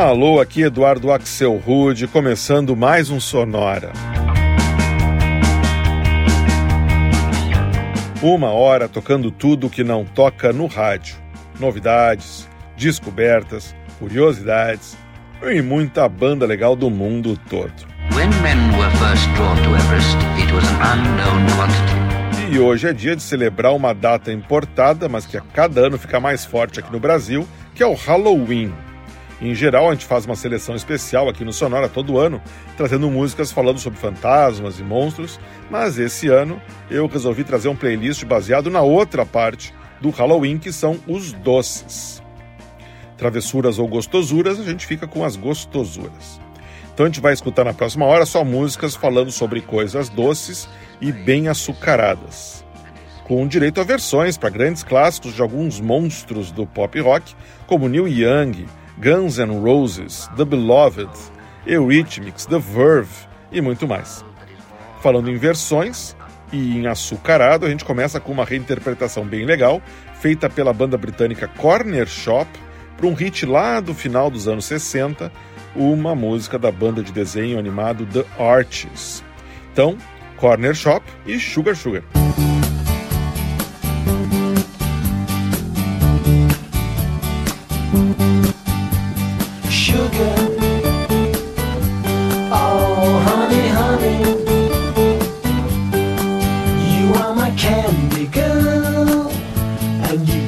Alô, aqui Eduardo Axel Rude, começando mais um Sonora. Uma hora tocando tudo que não toca no rádio. Novidades, descobertas, curiosidades e muita banda legal do mundo todo. E hoje é dia de celebrar uma data importada, mas que a cada ano fica mais forte aqui no Brasil, que é o Halloween. Em geral, a gente faz uma seleção especial aqui no Sonora todo ano, trazendo músicas falando sobre fantasmas e monstros, mas esse ano eu resolvi trazer um playlist baseado na outra parte do Halloween, que são os doces. Travessuras ou gostosuras, a gente fica com as gostosuras. Então a gente vai escutar na próxima hora só músicas falando sobre coisas doces e bem açucaradas. Com direito a versões para grandes clássicos de alguns monstros do pop rock, como Neil Young, Guns N' Roses, The Beloved, Eurythmics, The Verve e muito mais. Falando em versões e em açucarado, a gente começa com uma reinterpretação bem legal, feita pela banda britânica Corner Shop, para um hit lá do final dos anos 60, uma música da banda de desenho animado The Archies. Então, Corner Shop e Sugar Sugar.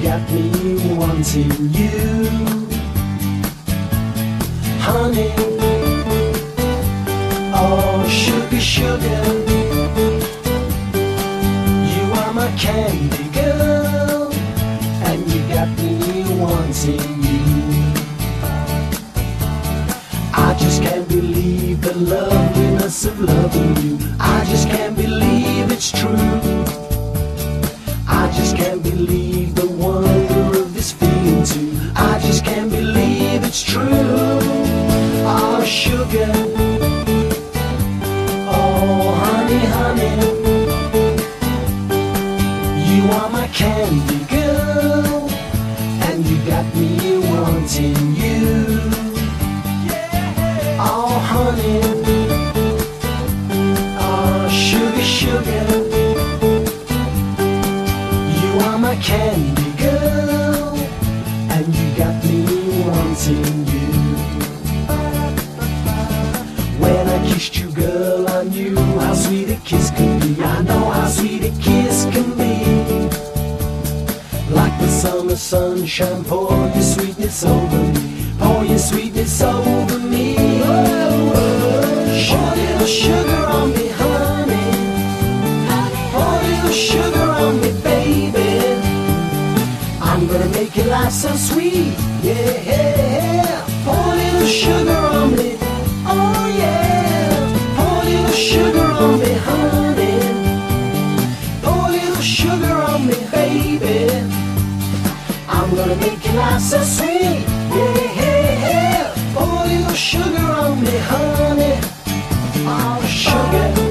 got me wanting you, honey. Oh, sugar, sugar, you are my candy girl, and you got me wanting you. I just can't believe the loveliness of loving you. I just can't believe it's true. Your life so sweet. Yeah, yeah, yeah. A little sugar on me, honey. Oh, sugar.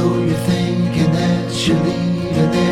Though you're thinking that you're leaving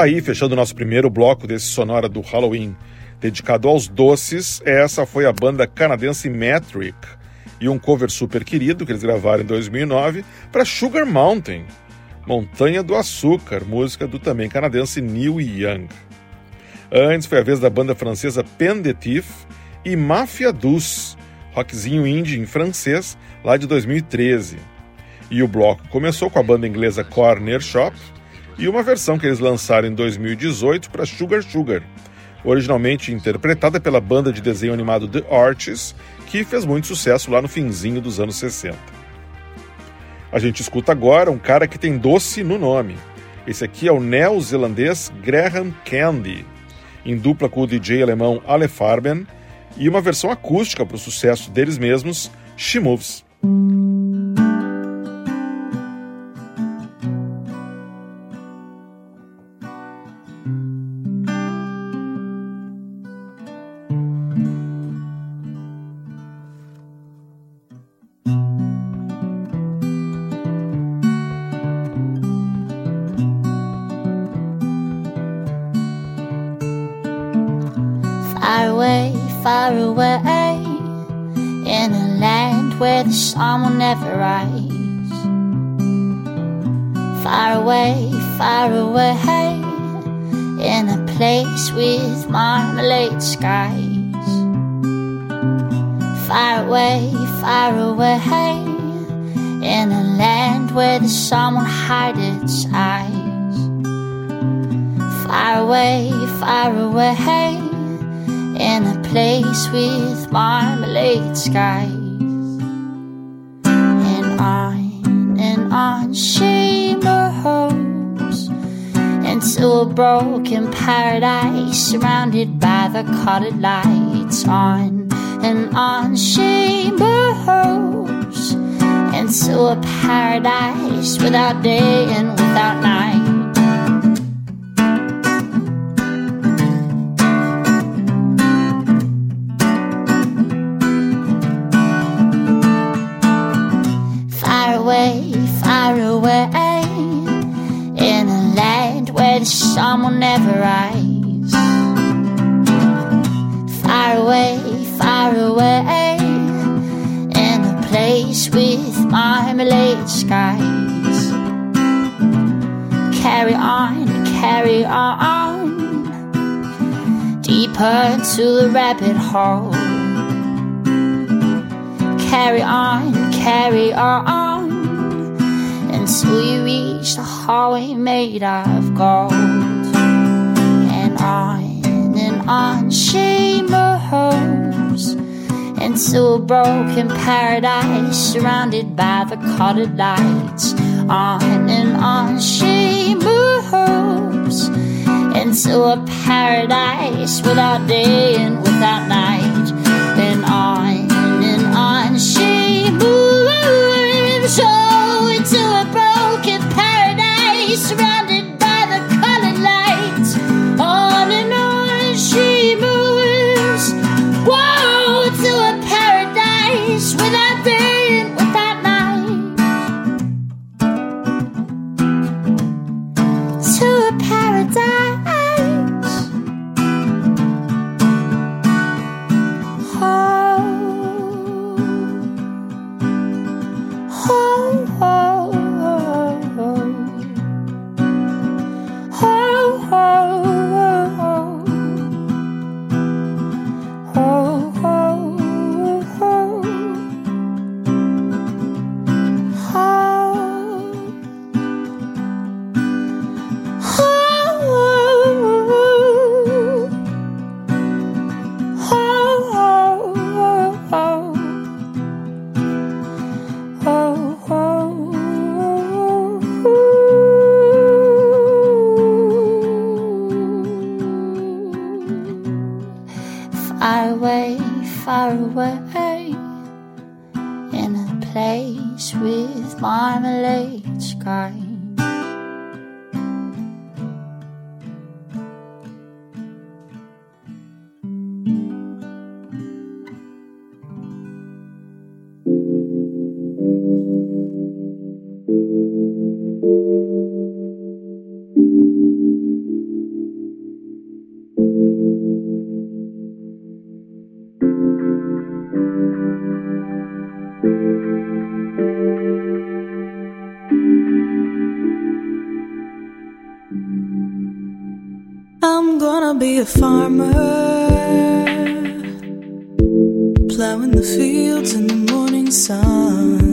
Tá aí, fechando o nosso primeiro bloco desse sonora do Halloween, dedicado aos doces, essa foi a banda canadense Metric e um cover super querido que eles gravaram em 2009 para Sugar Mountain, Montanha do Açúcar, música do também canadense Neil Young. Antes foi a vez da banda francesa Pendetif e Mafia Dus, rockzinho indie em francês, lá de 2013. E o bloco começou com a banda inglesa Corner Shop e uma versão que eles lançaram em 2018 para Sugar Sugar, originalmente interpretada pela banda de desenho animado The Arches, que fez muito sucesso lá no finzinho dos anos 60. A gente escuta agora um cara que tem doce no nome. Esse aqui é o neozelandês Graham Candy, em dupla com o DJ alemão Ale Farben, e uma versão acústica para o sucesso deles mesmos, She Moves. Sun will never rise. Far away, far away, in a place with marmalade skies. Far away, far away, in a land where the sun won't hide its eyes. Far away, far away in a place with marmalade skies. And moves into a broken paradise surrounded by the colored lights. On and on she moves into a paradise without day and without night. Sun will never rise. Far away, far away, in a place with marmalade skies. Carry on, carry on, deeper into the rabbit hole carry on, carry on until you reach the hallway made of gold. On and on she moves into a broken paradise surrounded by the colored lights. On and on she moves into a paradise without day and without a farmer, plowing the fields in the morning sun.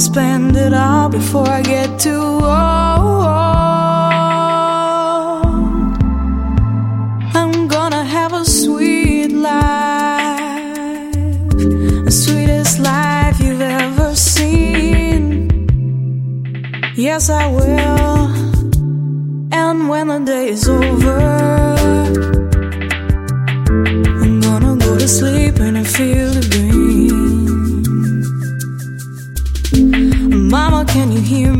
spend it all before I get too old. I'm gonna have a sweet life, the sweetest life you've ever seen. Yes, I will. And when the day is over, I'm gonna go to sleep and I feel the dream. him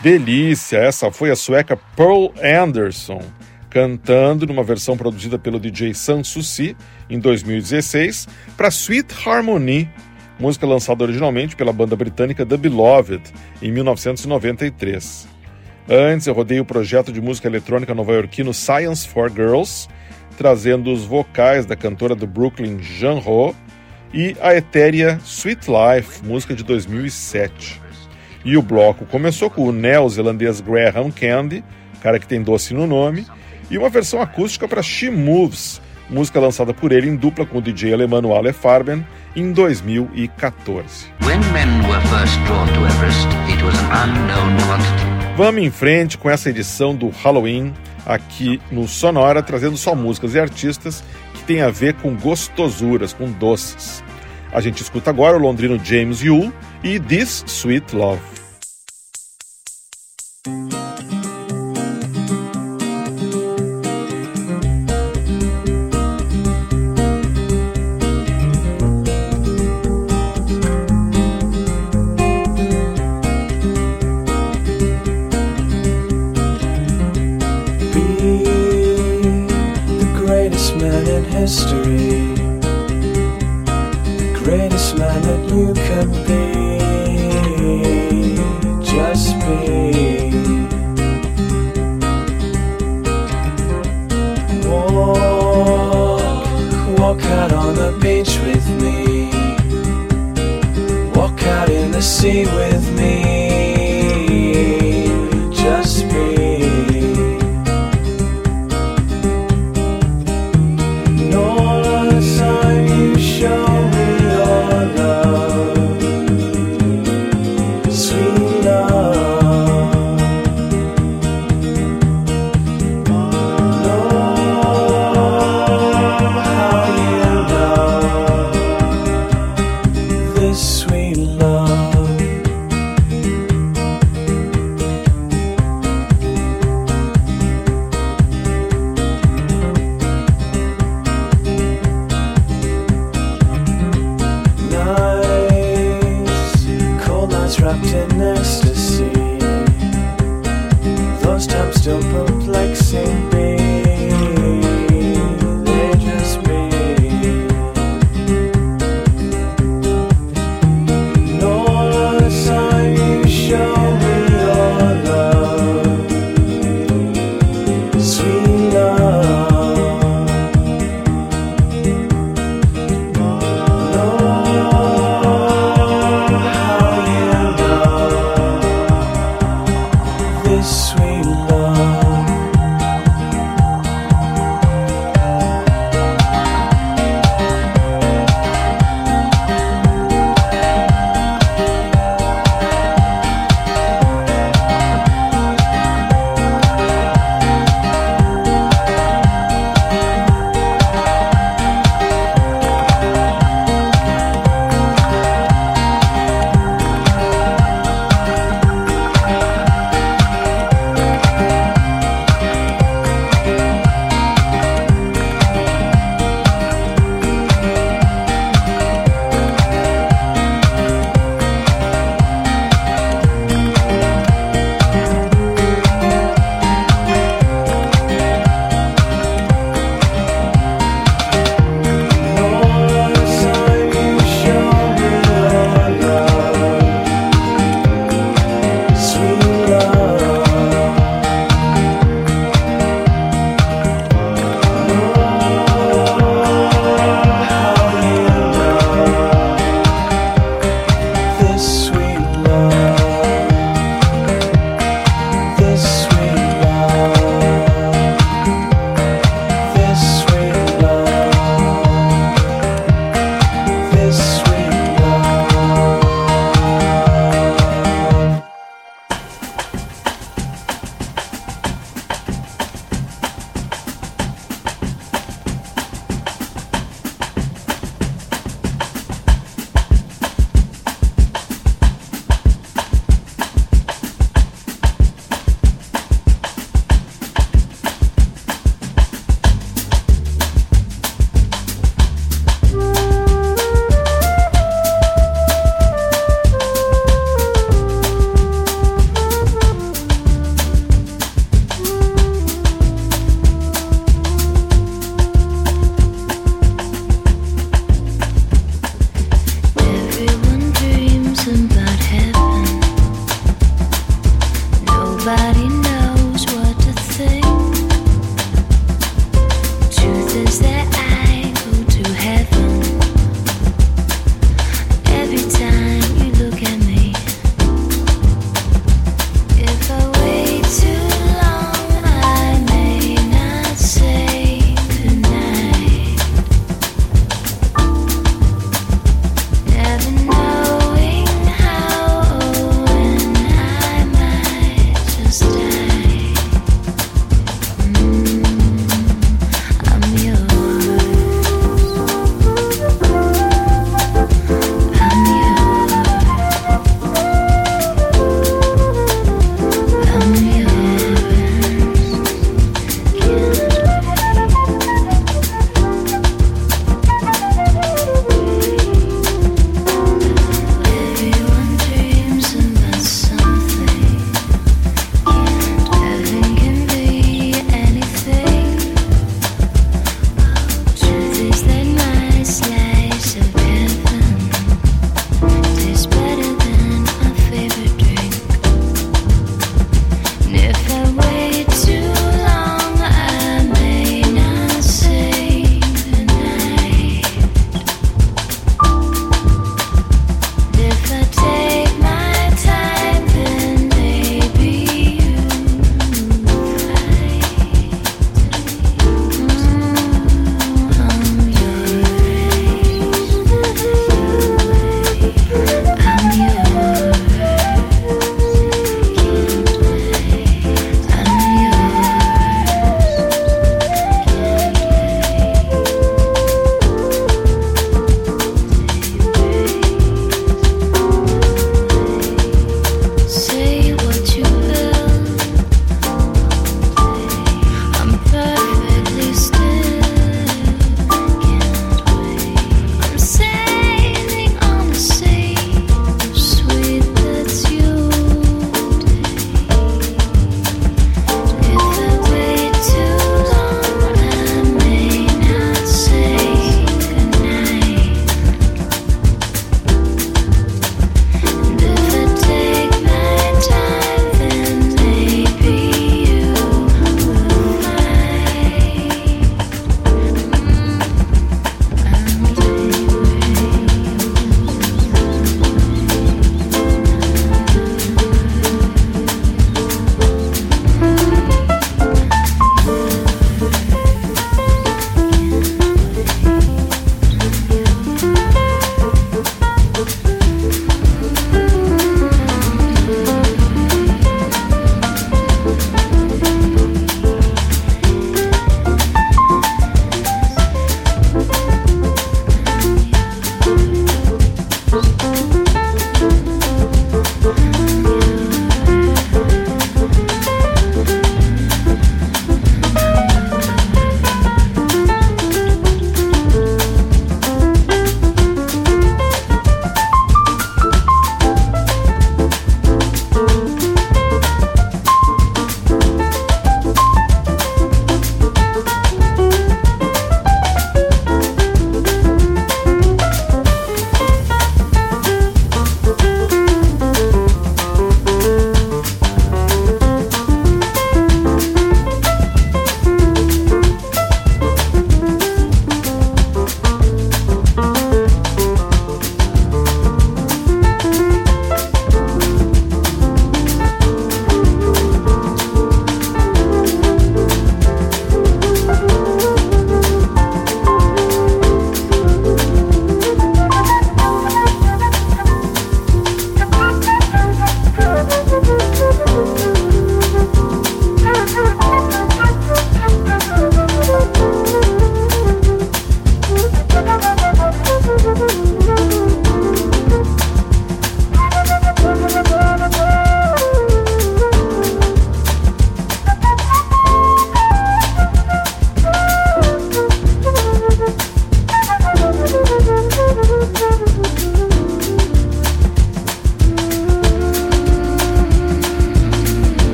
Delícia! Essa foi a sueca Pearl Anderson cantando numa versão produzida pelo DJ Sanssouci em 2016 para Sweet Harmony, música lançada originalmente pela banda britânica The Beloved em 1993. Antes eu rodei o projeto de música eletrônica nova-iorquino Science for Girls, trazendo os vocais da cantora do Brooklyn Jean Ho e a etérea Sweet Life, música de 2007. E o bloco começou com o neozelandês Graham Candy, cara que tem doce no nome, e uma versão acústica para She Moves, música lançada por ele em dupla com o DJ alemão Ale Farben em 2014. When men were first drawn to Everest, it was an unknown quantity. Vamos em frente com essa edição do Halloween aqui no Sonora, trazendo só músicas e artistas que têm a ver com gostosuras, com doces. A gente escuta agora o londrino James Yule e This Sweet Love.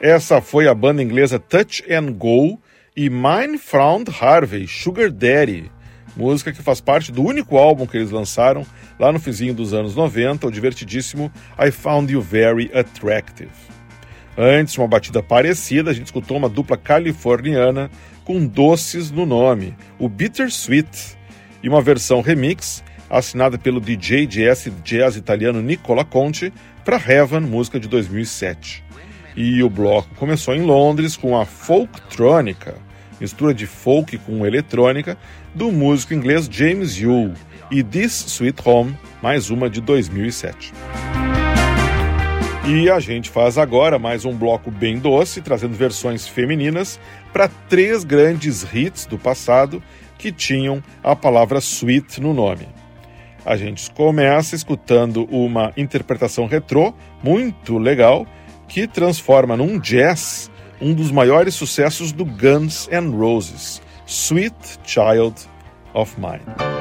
Essa foi a banda inglesa Touch and Go e Mine Found Harvey, Sugar Daddy, música que faz parte do único álbum que eles lançaram lá no finzinho dos anos 90, o divertidíssimo I Found You Very Attractive. Antes, uma batida parecida, a gente escutou uma dupla californiana com doces no nome, o Bittersweet, e uma versão remix assinada pelo DJ de jazz italiano Nicola Conte para Heaven, música de 2007. E o bloco começou em Londres com a folktrônica, mistura de folk com eletrônica, do músico inglês James Yule, e This Sweet Home, mais uma de 2007. E a gente faz agora mais um bloco bem doce, trazendo versões femininas para três grandes hits do passado que tinham a palavra sweet no nome. A gente começa escutando uma interpretação retrô muito legal que transforma num jazz um dos maiores sucessos do Guns N' Roses, Sweet Child of Mine.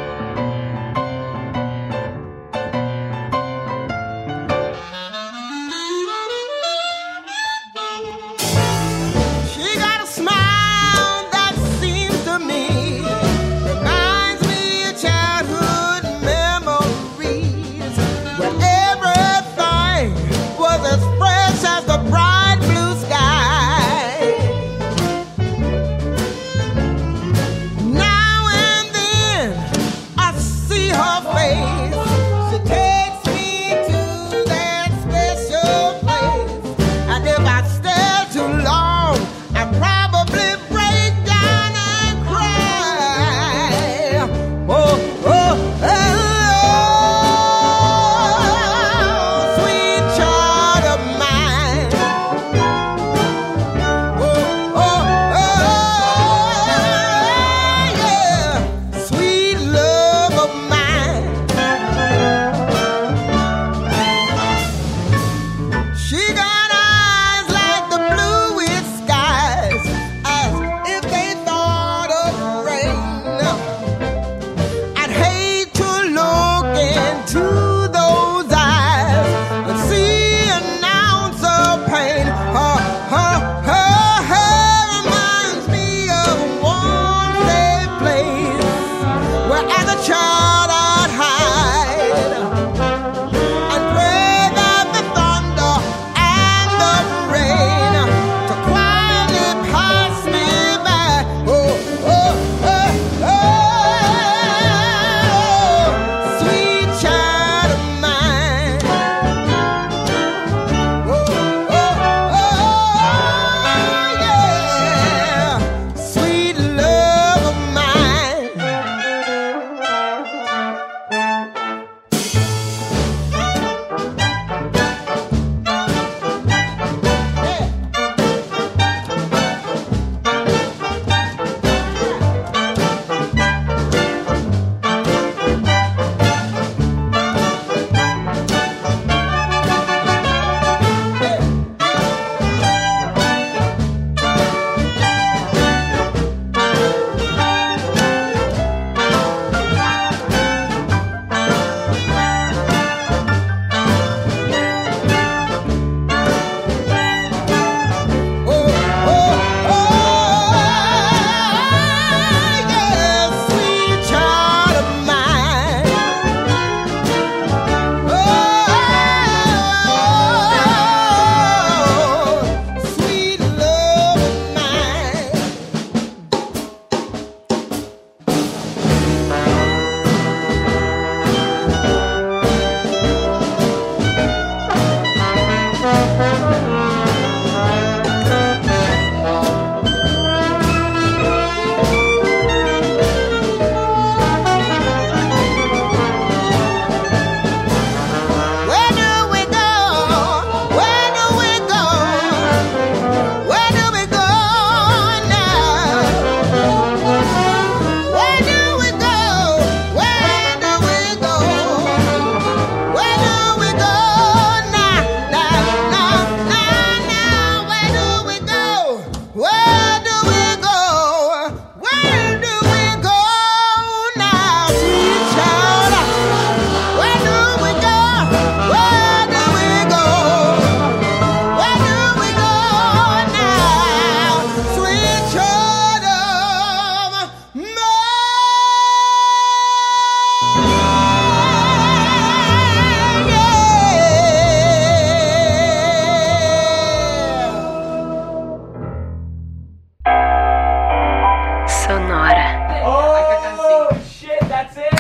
Oh, shit, that's it.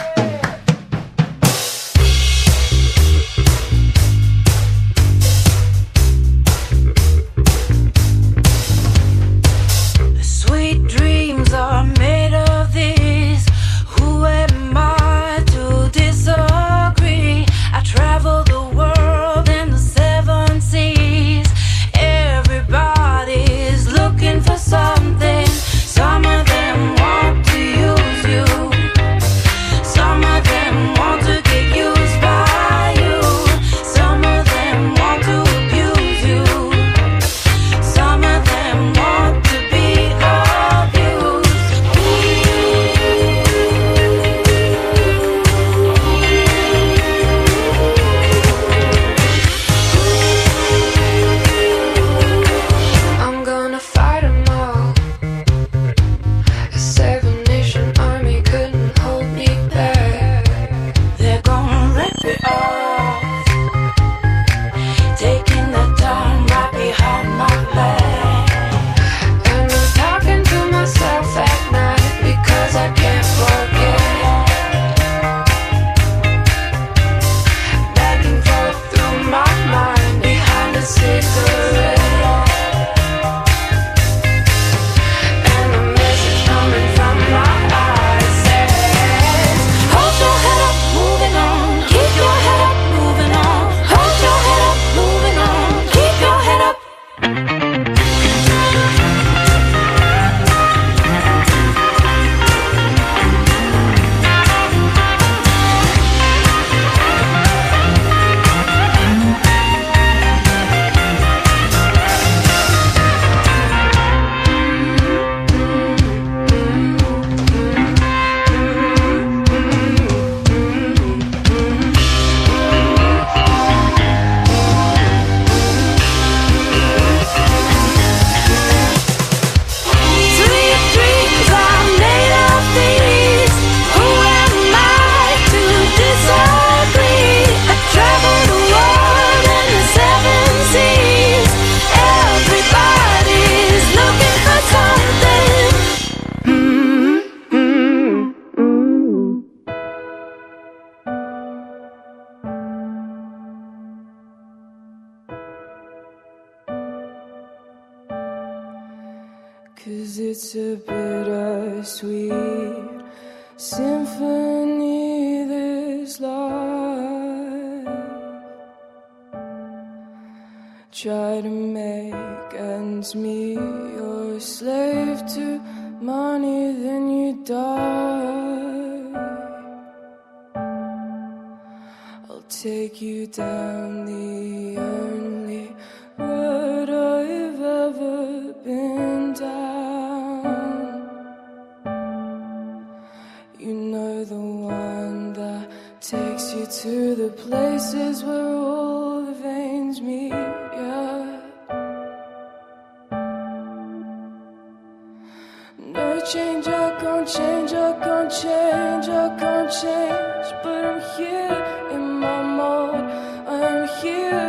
It's a bittersweet symphony this life. Try to make ends meet, you're a slave to money, then you die. I'll take you down the only road I've ever been to the places where all the veins meet. Yeah. No change, I can't change, I can't change, I can't change. But I'm here in my mode, I'm here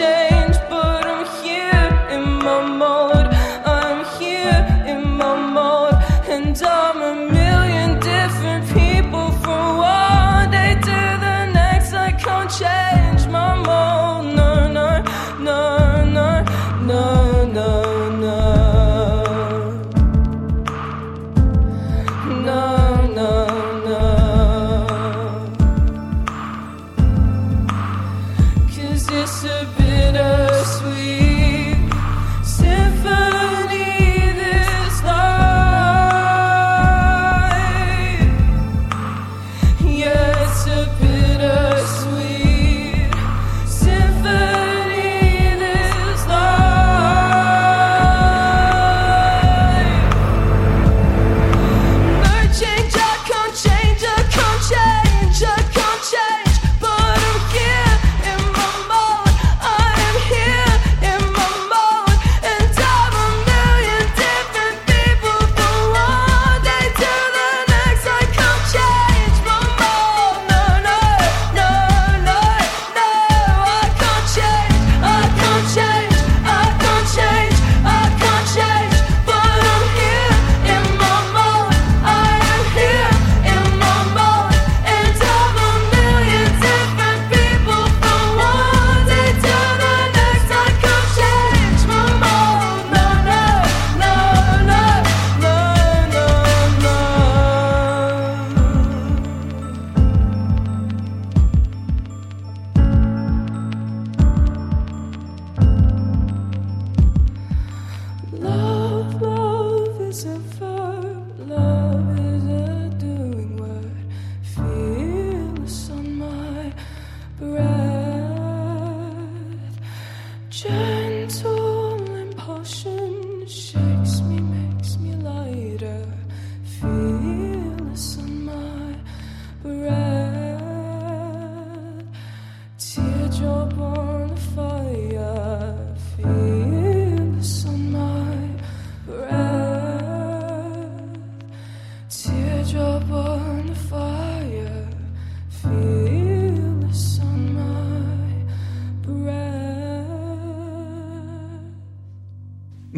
I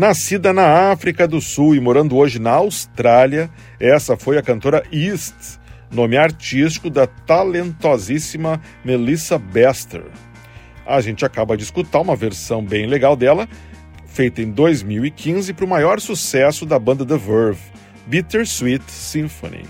Nascida na África do Sul e morando hoje na Austrália, essa foi a cantora East, nome artístico da talentosíssima Melissa Bester. A gente acaba de escutar uma versão bem legal dela, feita em 2015 para o maior sucesso da banda The Verve, Bittersweet Symphony.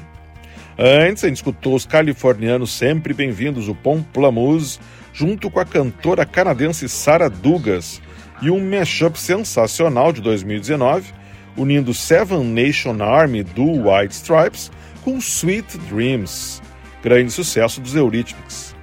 Antes, a gente escutou os californianos sempre bem-vindos, o Pomplamoose, junto com a cantora canadense Sarah Dugas, e um mashup sensacional de 2019, unindo Seven Nation Army do White Stripes com Sweet Dreams, grande sucesso dos Eurythmics.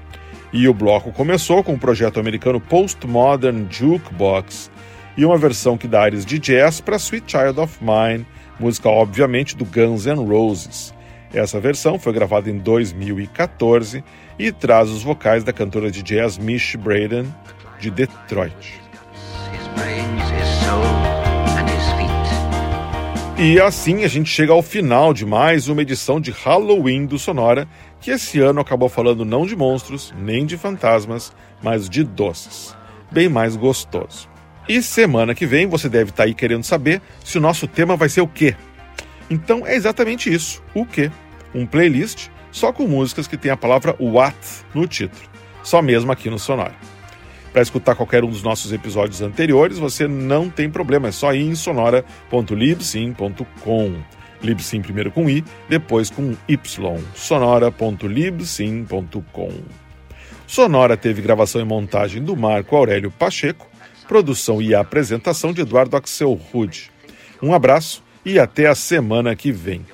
E o bloco começou com o projeto americano Postmodern Jukebox e uma versão que dá ares de jazz para Sweet Child of Mine, música obviamente do Guns N' Roses. Essa versão foi gravada em 2014 e traz os vocais da cantora de jazz Mish Braden, de Detroit. E assim a gente chega ao final de mais uma edição de Halloween do Sonora, que esse ano acabou falando não de monstros, nem de fantasmas, mas de doces. Bem mais gostoso. E semana que vem você deve estar aí querendo saber se o nosso tema vai ser o quê? Então é exatamente isso, o quê? Um playlist só com músicas que tem a palavra what no título, só mesmo aqui no Sonora. Para escutar qualquer um dos nossos episódios anteriores, você não tem problema, é só ir em sonora.libsim.com. Libsim primeiro com i, depois com y. sonora.libsim.com. Sonora teve gravação e montagem do Marco Aurélio Pacheco, produção e apresentação de Eduardo Axel Rude. Um abraço e até a semana que vem.